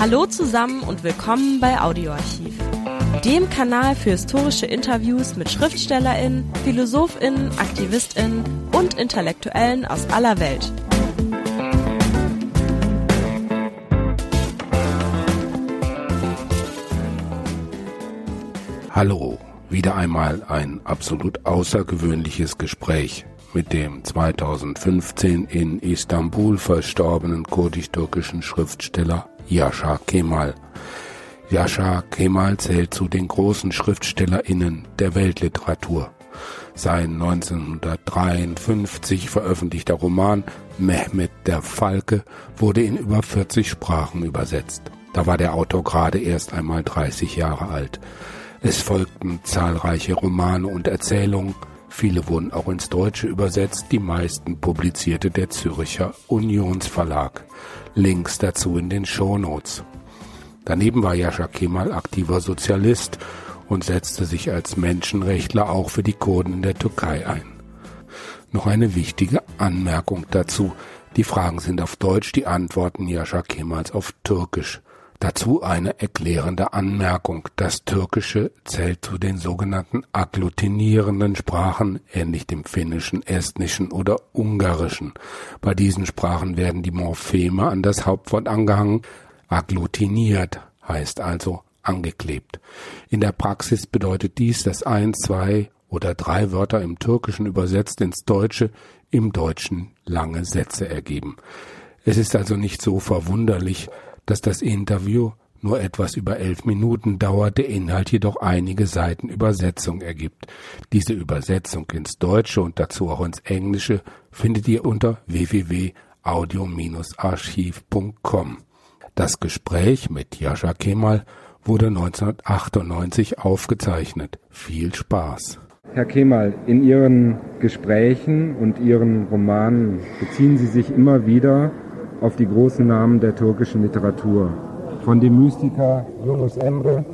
Hallo zusammen und willkommen bei Audioarchiv, dem Kanal für historische Interviews mit Schriftstellerinnen, Philosophinnen, Aktivistinnen und Intellektuellen aus aller Welt. Hallo, wieder einmal ein absolut außergewöhnliches Gespräch mit dem 2015 in Istanbul verstorbenen kurdisch-türkischen Schriftsteller Yasha Kemal. Yasha Kemal zählt zu den großen SchriftstellerInnen der Weltliteratur. Sein 1953 veröffentlichter Roman Mehmet der Falke wurde in über 40 Sprachen übersetzt. Da war der Autor gerade erst einmal 30 Jahre alt. Es folgten zahlreiche Romane und Erzählungen, viele wurden auch ins Deutsche übersetzt, die meisten publizierte der Zürcher Unionsverlag. Links dazu in den Shownotes. Daneben war Yasha Kemal aktiver Sozialist und setzte sich als Menschenrechtler auch für die Kurden in der Türkei ein. Noch eine wichtige Anmerkung dazu. Die Fragen sind auf Deutsch, die Antworten Yasha Kemals auf Türkisch. Dazu eine erklärende Anmerkung. Das Türkische zählt zu den sogenannten agglutinierenden Sprachen, ähnlich dem Finnischen, Estnischen oder Ungarischen. Bei diesen Sprachen werden die Morpheme an das Hauptwort angehangen. Agglutiniert heißt also angeklebt. In der Praxis bedeutet dies, dass ein, zwei oder drei Wörter im Türkischen übersetzt ins Deutsche im Deutschen lange Sätze ergeben. Es ist also nicht so verwunderlich, dass das Interview nur etwas über elf Minuten dauert, der Inhalt jedoch einige Seiten Übersetzung ergibt. Diese Übersetzung ins Deutsche und dazu auch ins Englische findet ihr unter www.audio-archiv.com. Das Gespräch mit Jascha Kemal wurde 1998 aufgezeichnet. Viel Spaß. Herr Kemal, in Ihren Gesprächen und Ihren Romanen beziehen Sie sich immer wieder auf die großen Namen der türkischen Literatur. Von dem Mystiker Yunus Emre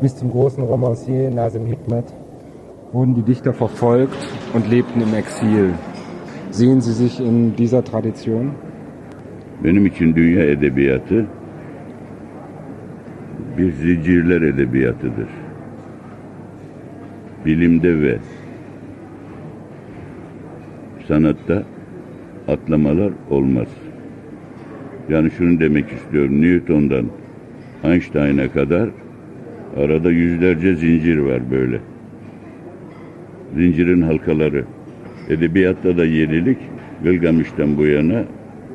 bis zum großen Romancier Nazım Hikmet wurden die Dichter verfolgt und lebten im Exil. Sehen Sie sich in dieser Tradition? Benim için dünya edebiyatı bir zincirler edebiyatıdır. Bilimde ve sanatta atlamalar olmaz. Yani şunu demek istiyorum. Newton'dan Einstein'a kadar arada yüzlerce zincir var böyle. Zincirin halkaları. Edebiyatta da yenilik Gılgamış'tan bu yana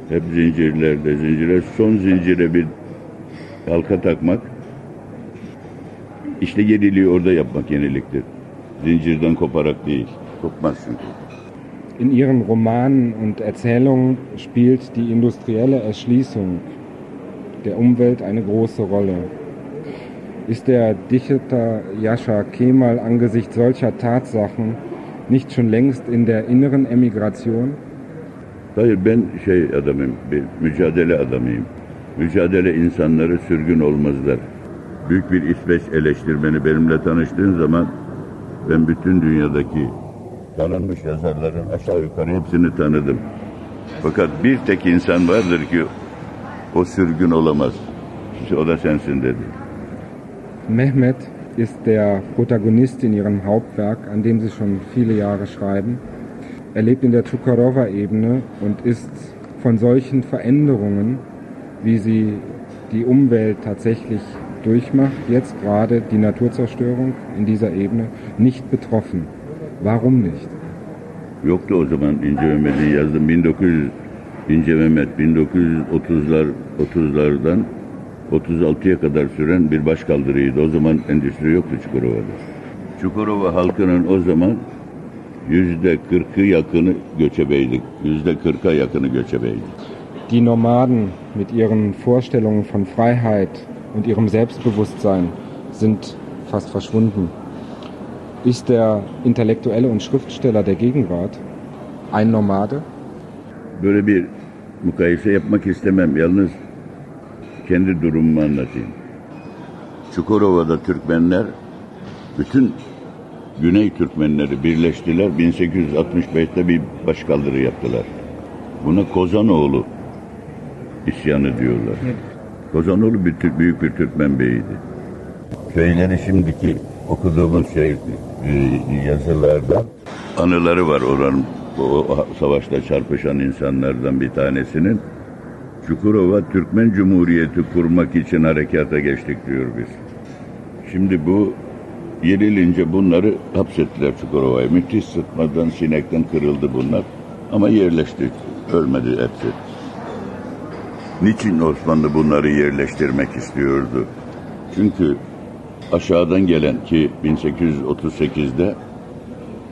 hep zincirlerde zincire son zincire bir halka takmak işte yeniliği orada yapmak yeniliktir. Zincirden koparak değil. Kopmaz. In Ihren Romanen und Erzählungen spielt die industrielle Erschließung der Umwelt eine große Rolle. Ist der Dichter Yasha Kemal angesichts solcher Tatsachen nicht schon längst in der inneren Emigration? Büyük bir İsveç eleştirmeni benimle tanıştığın zaman ben bütün dünyadaki tanınmış yazarların aşağı yukarı hepsini tanıdım. Fakat bir tek insan vardır ki o sürgün olamaz. O da sensin dedi. Mehmet ist der Protagonist in ihrem Hauptwerk, an dem sie schon viele Jahre schreiben. Er lebt in der Cucarowa-Ebene und ist von solchen Veränderungen, wie sie die Umwelt tatsächlich durchmacht, jetzt gerade die Naturzerstörung in dieser Ebene, nicht betroffen. Warum nicht? Yoktu o zaman İnce Mehmet'in yazdım. 1900 İnce Mehmet 1930'lar 30'lardan 36'ya kadar süren bir başkaldırıydı. O zaman endüstri yoktu Çukurova'da. Çukurova halkının o zaman yüzde kırkı yakını göçebeydik. Yüzde kırka yakını göçebeydik. Die Nomaden mit ihren Vorstellungen von Freiheit und ihrem Selbstbewusstsein sind fast verschwunden. Ist der Intellektuelle und Schriftsteller der Gegenwart ein Nomade? Böyle bir mukayese yapmak istemem. Yalnız kendi durumumu anlatayım. Çukurova'da Türkmenler bütün Güney Türkmenleri birleştiler. 1865'te bir başkaldırı yaptılar. Buna Kozanoğlu isyanı diyorlar. Kozanoğlu bir büyük bir Türkmen beyiydi. Şeyleri şimdiki okuduğumuz e, yazılarda anıları var oranın o savaşta çarpışan insanlardan bir tanesinin. Çukurova Türkmen Cumhuriyeti kurmak için harekata geçtik diyor biz. Şimdi bu yenilince bunları hapsettiler Çukurova'ya. Müthiş sıtmadan, sinekten kırıldı bunlar. Ama yerleşti. Ölmedi hepsi. Niçin Osmanlı bunları yerleştirmek istiyordu? Çünkü aşağıdan gelen ki 1838'de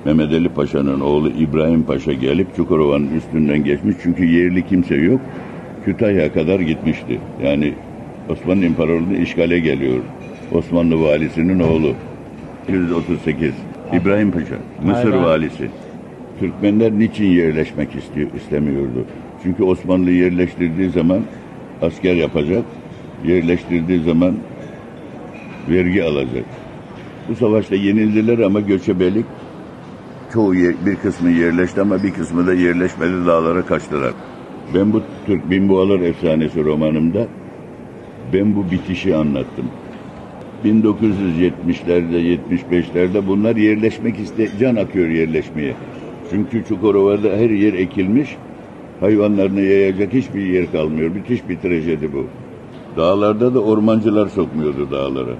Mehmet Ali Paşa'nın oğlu İbrahim Paşa gelip Çukurova'nın üstünden geçmiş. Çünkü yerli kimse yok. Kütahya'ya kadar gitmişti. Yani Osmanlı İmparatorluğu işgale geliyor. Osmanlı valisinin oğlu. 138. İbrahim Paşa, Mısır Aynen. valisi. Türkmenler niçin yerleşmek istiyor, istemiyordu? Çünkü Osmanlı yerleştirdiği zaman asker yapacak, yerleştirdiği zaman vergi alacak. Bu savaşta yenildiler ama göçebelik çoğu yer, bir kısmı yerleşti ama bir kısmı da yerleşmedi dağlara kaçtılar. Ben bu Türk Binboğalar Efsanesi romanımda ben bu bitişi anlattım. 1970'lerde 75'lerde bunlar yerleşmek iste can akıyor yerleşmeye. Çünkü Çukurova'da her yer ekilmiş. Hayvanlarını yayacak hiçbir yer kalmıyor. Müthiş bir trajedi bu. Dağlarda da ormancılar sokmuyordu dağlara.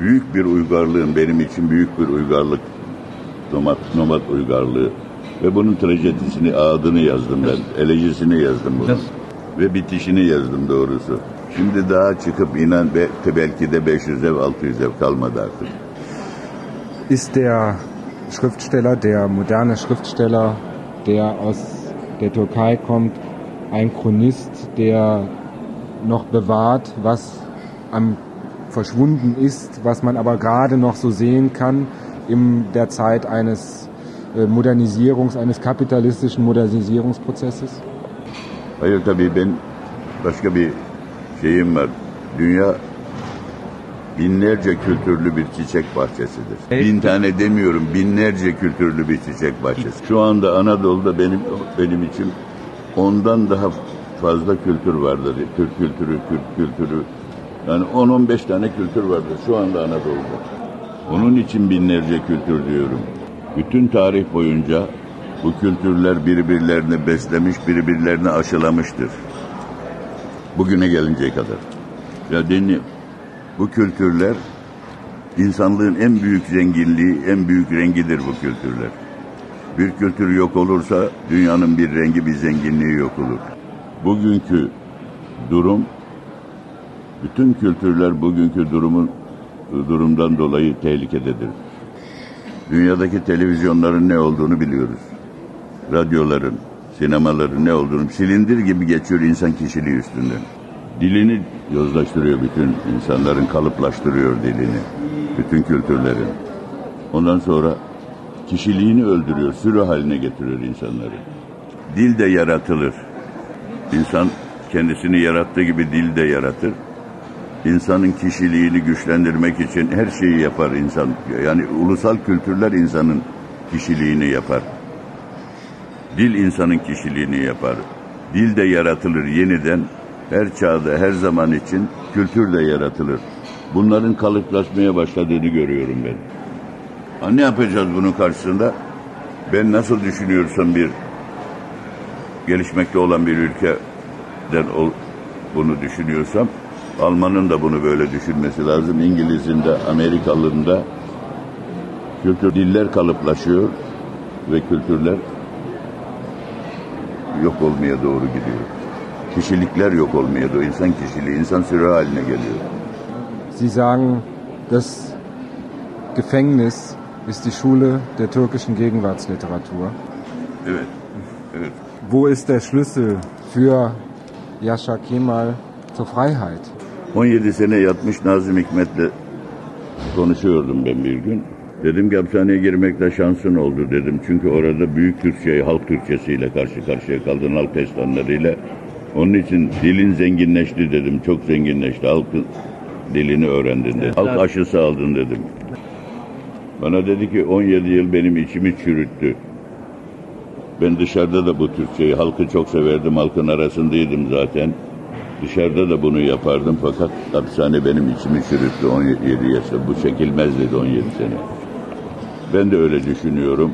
Büyük bir uygarlığın benim için büyük bir uygarlık. Nomad, nomad uygarlığı. Ve bunun trajedisini, adını yazdım ben. Elecisini yazdım bunu. Ve bitişini yazdım doğrusu. Şimdi daha çıkıp inen belki de 500 ev 600 ev kalmadı artık. Ist der Schriftsteller, der moderne Schriftsteller, der aus der Türkei kommt, ein Chronist, der noch bewahrt, was am verschwunden ist, was man aber gerade noch so sehen kann in der Zeit eines äh, Modernisierungs, eines kapitalistischen Modernisierungsprozesses? Hayır tabii ben başka bir şeyim var. Dünya binlerce kültürlü bir çiçek bahçesidir. Evet. Bin tane demiyorum, binlerce kültürlü bir çiçek bahçesi. Şu anda Anadolu'da benim benim için ondan daha fazla kültür vardır. Türk kültürü, Kürt kültürü. Yani 10-15 tane kültür vardır şu anda Anadolu'da. Onun için binlerce kültür diyorum. Bütün tarih boyunca bu kültürler birbirlerini beslemiş, birbirlerini aşılamıştır. Bugüne gelinceye kadar. Ya dinle, bu kültürler insanlığın en büyük zenginliği, en büyük rengidir bu kültürler. Bir kültür yok olursa dünyanın bir rengi, bir zenginliği yok olur. Bugünkü durum, bütün kültürler bugünkü durumun durumdan dolayı tehlikededir. Dünyadaki televizyonların ne olduğunu biliyoruz. Radyoların, sinemaların ne olduğunu silindir gibi geçiyor insan kişiliği üstünden. Dilini yozlaştırıyor bütün insanların kalıplaştırıyor dilini. Bütün kültürlerin. Ondan sonra kişiliğini öldürüyor, sürü haline getiriyor insanları. Dil de yaratılır. İnsan kendisini yarattığı gibi dil de yaratır. İnsanın kişiliğini güçlendirmek için her şeyi yapar insan. Yani ulusal kültürler insanın kişiliğini yapar. Dil insanın kişiliğini yapar. Dil de yaratılır yeniden. Her çağda, her zaman için kültür de yaratılır. Bunların kalıplaşmaya başladığını görüyorum ben. Ha, ne yapacağız bunun karşısında? Ben nasıl düşünüyorsam bir gelişmekte olan bir ülkeden bunu düşünüyorsam Alman'ın da bunu böyle düşünmesi lazım. İngiliz'in de, Amerikalı'nın da kültür diller kalıplaşıyor ve kültürler yok olmaya doğru gidiyor. Kişilikler yok olmaya doğru. insan kişiliği, insan sürü haline geliyor. Sie sagen, das Gefängnis ist die Schule der türkischen Gegenwartsliteratur. Evet, evet. Wo ist der Schlüssel für Yasha Kemal zur Freiheit? 17 sene yatmış Nazım Hikmet'le konuşuyordum ben bir gün. Dedim ki hapishaneye girmekte şansın oldu dedim. Çünkü orada büyük Türkçe, halk Türkçesiyle karşı karşıya kaldın, halk destanlarıyla. Onun için dilin zenginleşti dedim, çok zenginleşti. Halk dilini öğrendin dedim. Halk aşısı aldın dedim. Bana dedi ki 17 yıl benim içimi çürüttü. Ben dışarıda da bu Türkçeyi, halkı çok severdim, halkın arasındaydım zaten. Dışarıda da bunu yapardım fakat hapishane benim içimi çürüttü 17 yaşta. Bu çekilmez dedi 17 sene. Ben de öyle düşünüyorum.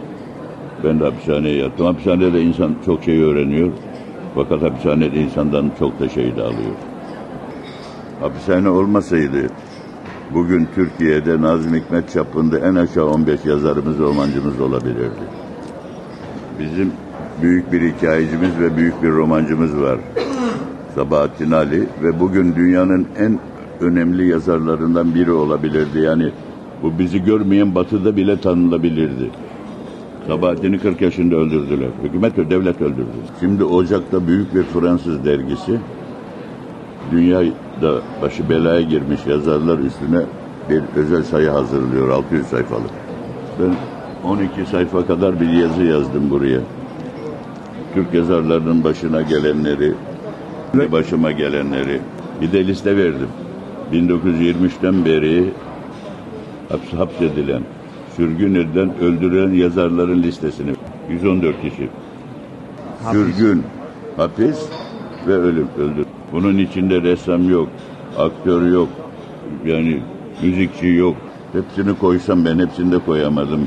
Ben de hapishaneye yattım. Hapishanede insan çok şey öğreniyor. Fakat hapishanede insandan çok da şey de alıyor. Hapishane olmasaydı bugün Türkiye'de Nazım Hikmet çapında en aşağı 15 yazarımız, romancımız olabilirdi. Bizim büyük bir hikayecimiz ve büyük bir romancımız var. Sabahattin Ali ve bugün dünyanın en önemli yazarlarından biri olabilirdi. Yani bu bizi görmeyen batıda bile tanınabilirdi. Sabahattin'i 40 yaşında öldürdüler. Hükümet ve devlet öldürdü. Şimdi Ocak'ta büyük bir Fransız dergisi dünyada başı belaya girmiş yazarlar üstüne bir özel sayı hazırlıyor 600 sayfalık. Ben 12 sayfa kadar bir yazı yazdım buraya. Türk yazarlarının başına gelenleri, başıma gelenleri bir de liste verdim. 1923'ten beri haps hapsedilen, sürgün edilen, öldürülen yazarların listesini. 114 kişi. Sürgün, hapis ve ölüm, öldür. Bunun içinde ressam yok, aktör yok, yani müzikçi yok. Hepsini koysam ben hepsini de koyamadım.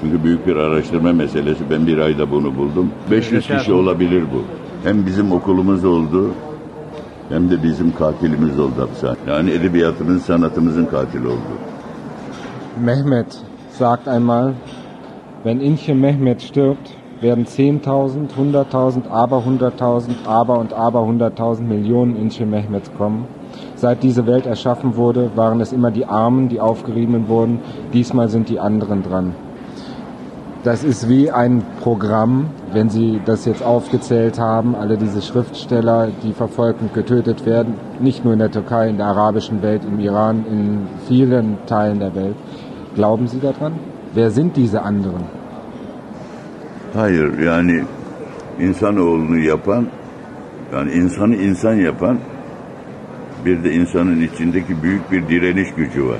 Çünkü büyük bir araştırma meselesi. Ben bir ayda bunu buldum. 500 kişi olabilir bu. Hem bizim okulumuz oldu hem de bizim katilimiz oldu hapishane. Yani edebiyatımızın, sanatımızın katili oldu. Mehmet sagt einmal, wenn Inche Mehmet stirbt, werden 10.000, 100.000, aber 100.000, aber und aber 100.000 Millionen Inche Mehmets kommen. Seit diese Welt erschaffen wurde, waren es immer die Armen, die aufgerieben wurden. Diesmal sind die anderen dran. Das ist wie ein Programm, wenn Sie das jetzt aufgezählt haben, alle diese Schriftsteller, die verfolgt und getötet werden, nicht nur in der Türkei, in der arabischen Welt, im Iran, in vielen Teilen der Welt. Glauben Sie daran? Wer sind diese anderen? Hayır yani insanoğlunu yapan yani insanı insan yapan bir de insanın içindeki büyük bir direniş gücü var.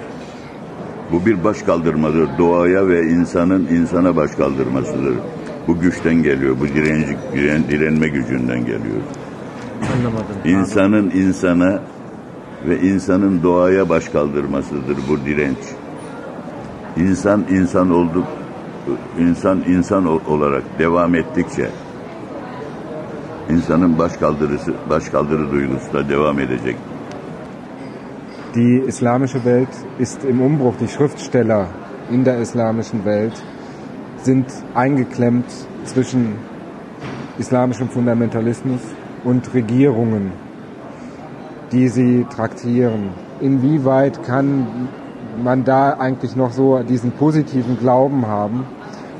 Bu bir baş kaldırmadır. Doğaya ve insanın insana baş kaldırmasıdır. Bu güçten geliyor. Bu direnci, diren, direnme gücünden geliyor. Anlamadım. İnsanın insana ve insanın doğaya baş kaldırmasıdır bu direnç. İnsan insan olduk, insan insan olarak devam ettikçe insanın baş kaldırısı, baş kaldırı duygusu da devam edecek. Die islamische Welt ist im Umbruch. Die Schriftsteller in der islamischen Welt sind eingeklemmt zwischen islamischem Fundamentalismus und Regierungen, die sie traktieren. Inwieweit kann man da eigentlich noch so diesen positiven Glauben haben,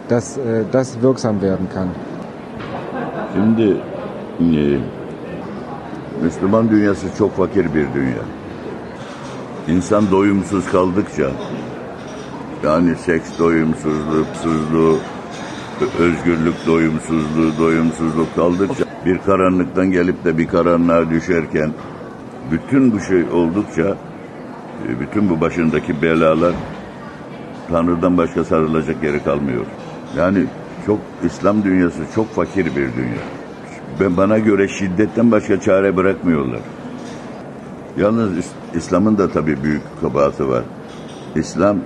dass äh, das wirksam werden kann? Şimdi e, Müslüman dünyası çok fakir bir dünya. İnsan doyumsuz kaldıkça yani seks doyumsuzluğu, suzluğu, özgürlük doyumsuzluğu, doyumsuzluk kaldıkça bir karanlıktan gelip de bir karanlığa düşerken bütün bu şey oldukça e, bütün bu başındaki belalar Tanrı'dan başka sarılacak yeri kalmıyor. Yani çok İslam dünyası çok fakir bir dünya. Ben bana göre şiddetten başka çare bırakmıyorlar. Yalnız İslam'ın da tabii büyük kabahati var. İslam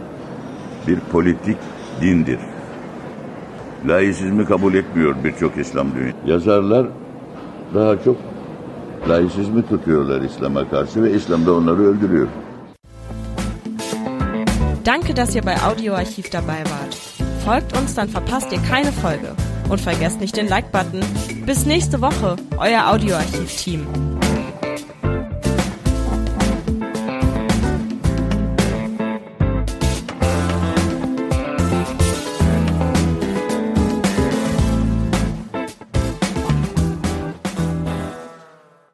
bir politik dindir. Laisizmi kabul etmiyor birçok İslam dünya. Yazarlar daha çok laisizmi tutuyorlar İslam'a karşı ve İslam da onları öldürüyor. Danke, dass ihr bei Audioarchiv dabei wart. Folgt uns, dann verpasst ihr keine Folge. Und vergesst nicht den Like-Button. Bis nächste Woche, euer Audioarchiv-Team.